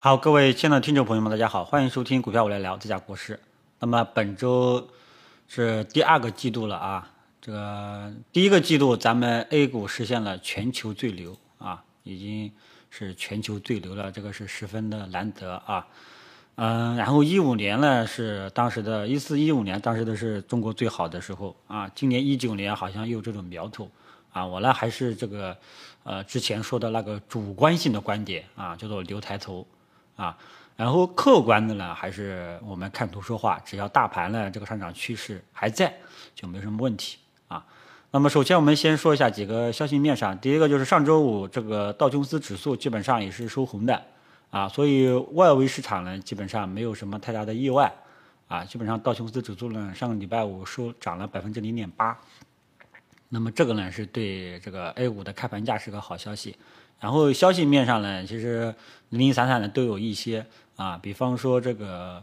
好，各位亲爱的听众朋友们，大家好，欢迎收听股票我来聊，这家国师。那么本周是第二个季度了啊，这个第一个季度咱们 A 股实现了全球最流啊，已经是全球最流了，这个是十分的难得啊。嗯，然后一五年呢是当时的一四一五年，当时的是中国最好的时候啊。今年一九年好像有这种苗头啊，我呢还是这个呃之前说的那个主观性的观点啊，叫做留抬头。啊，然后客观的呢，还是我们看图说话，只要大盘呢这个上涨趋势还在，就没什么问题啊。那么首先我们先说一下几个消息面上，第一个就是上周五这个道琼斯指数基本上也是收红的啊，所以外围市场呢基本上没有什么太大的意外啊，基本上道琼斯指数呢上个礼拜五收涨了百分之零点八，那么这个呢是对这个 A 股的开盘价是个好消息。然后消息面上呢，其实零零散散的都有一些啊，比方说这个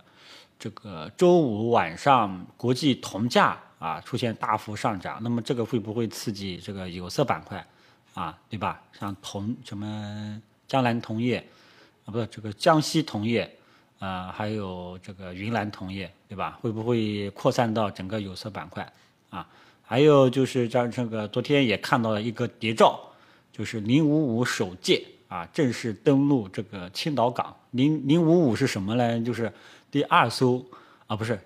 这个周五晚上国际铜价啊出现大幅上涨，那么这个会不会刺激这个有色板块啊，对吧？像铜什么江南铜业啊，不是这个江西铜业啊，还有这个云南铜业，对吧？会不会扩散到整个有色板块啊？还有就是像这个昨天也看到了一个谍照。就是零五五首舰啊，正式登陆这个青岛港。零零五五是什么呢？就是第二艘啊，不是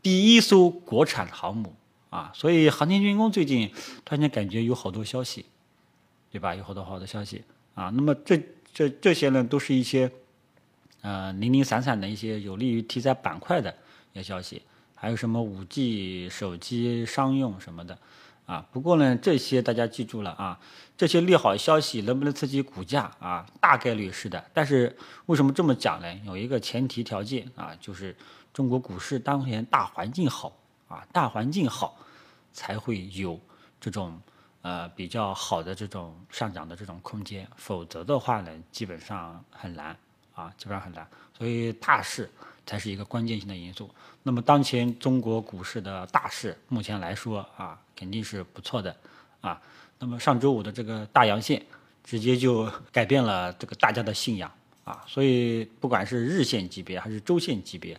第一艘国产航母啊。所以航天军工最近突然间感觉有好多消息，对吧？有好多好多消息啊。那么这这这些呢，都是一些呃零零散散的一些有利于题材板块的一些消息。还有什么五 G 手机商用什么的。啊，不过呢，这些大家记住了啊，这些利好消息能不能刺激股价啊？大概率是的。但是为什么这么讲呢？有一个前提条件啊，就是中国股市当前大环境好啊，大环境好才会有这种呃比较好的这种上涨的这种空间，否则的话呢，基本上很难啊，基本上很难。所以大势才是一个关键性的因素。那么当前中国股市的大势，目前来说啊。肯定是不错的，啊，那么上周五的这个大阳线，直接就改变了这个大家的信仰啊，所以不管是日线级别还是周线级别，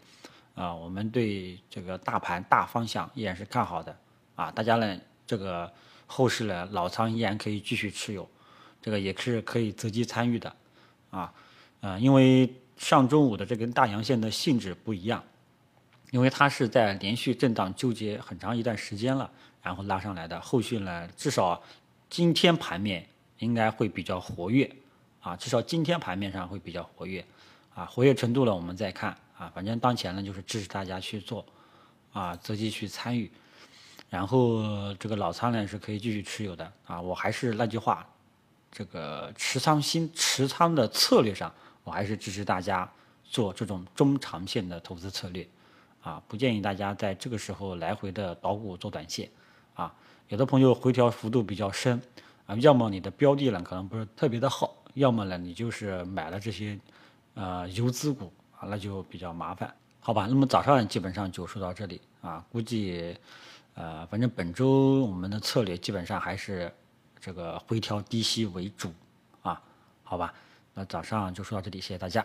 啊，我们对这个大盘大方向依然是看好的，啊，大家呢这个后市呢老仓依然可以继续持有，这个也是可以择机参与的，啊，呃，因为上周五的这根大阳线的性质不一样，因为它是在连续震荡纠结很长一段时间了。然后拉上来的，后续呢，至少今天盘面应该会比较活跃啊，至少今天盘面上会比较活跃啊，活跃程度呢，我们再看啊，反正当前呢就是支持大家去做啊，择机去参与，然后这个老仓呢是可以继续持有的啊，我还是那句话，这个持仓新持仓的策略上，我还是支持大家做这种中长线的投资策略啊，不建议大家在这个时候来回的捣鼓做短线。啊，有的朋友回调幅度比较深，啊，要么你的标的呢可能不是特别的好，要么呢你就是买了这些，呃，游资股啊，那就比较麻烦，好吧？那么早上基本上就说到这里啊，估计，呃，反正本周我们的策略基本上还是这个回调低吸为主啊，好吧？那早上就说到这里，谢谢大家。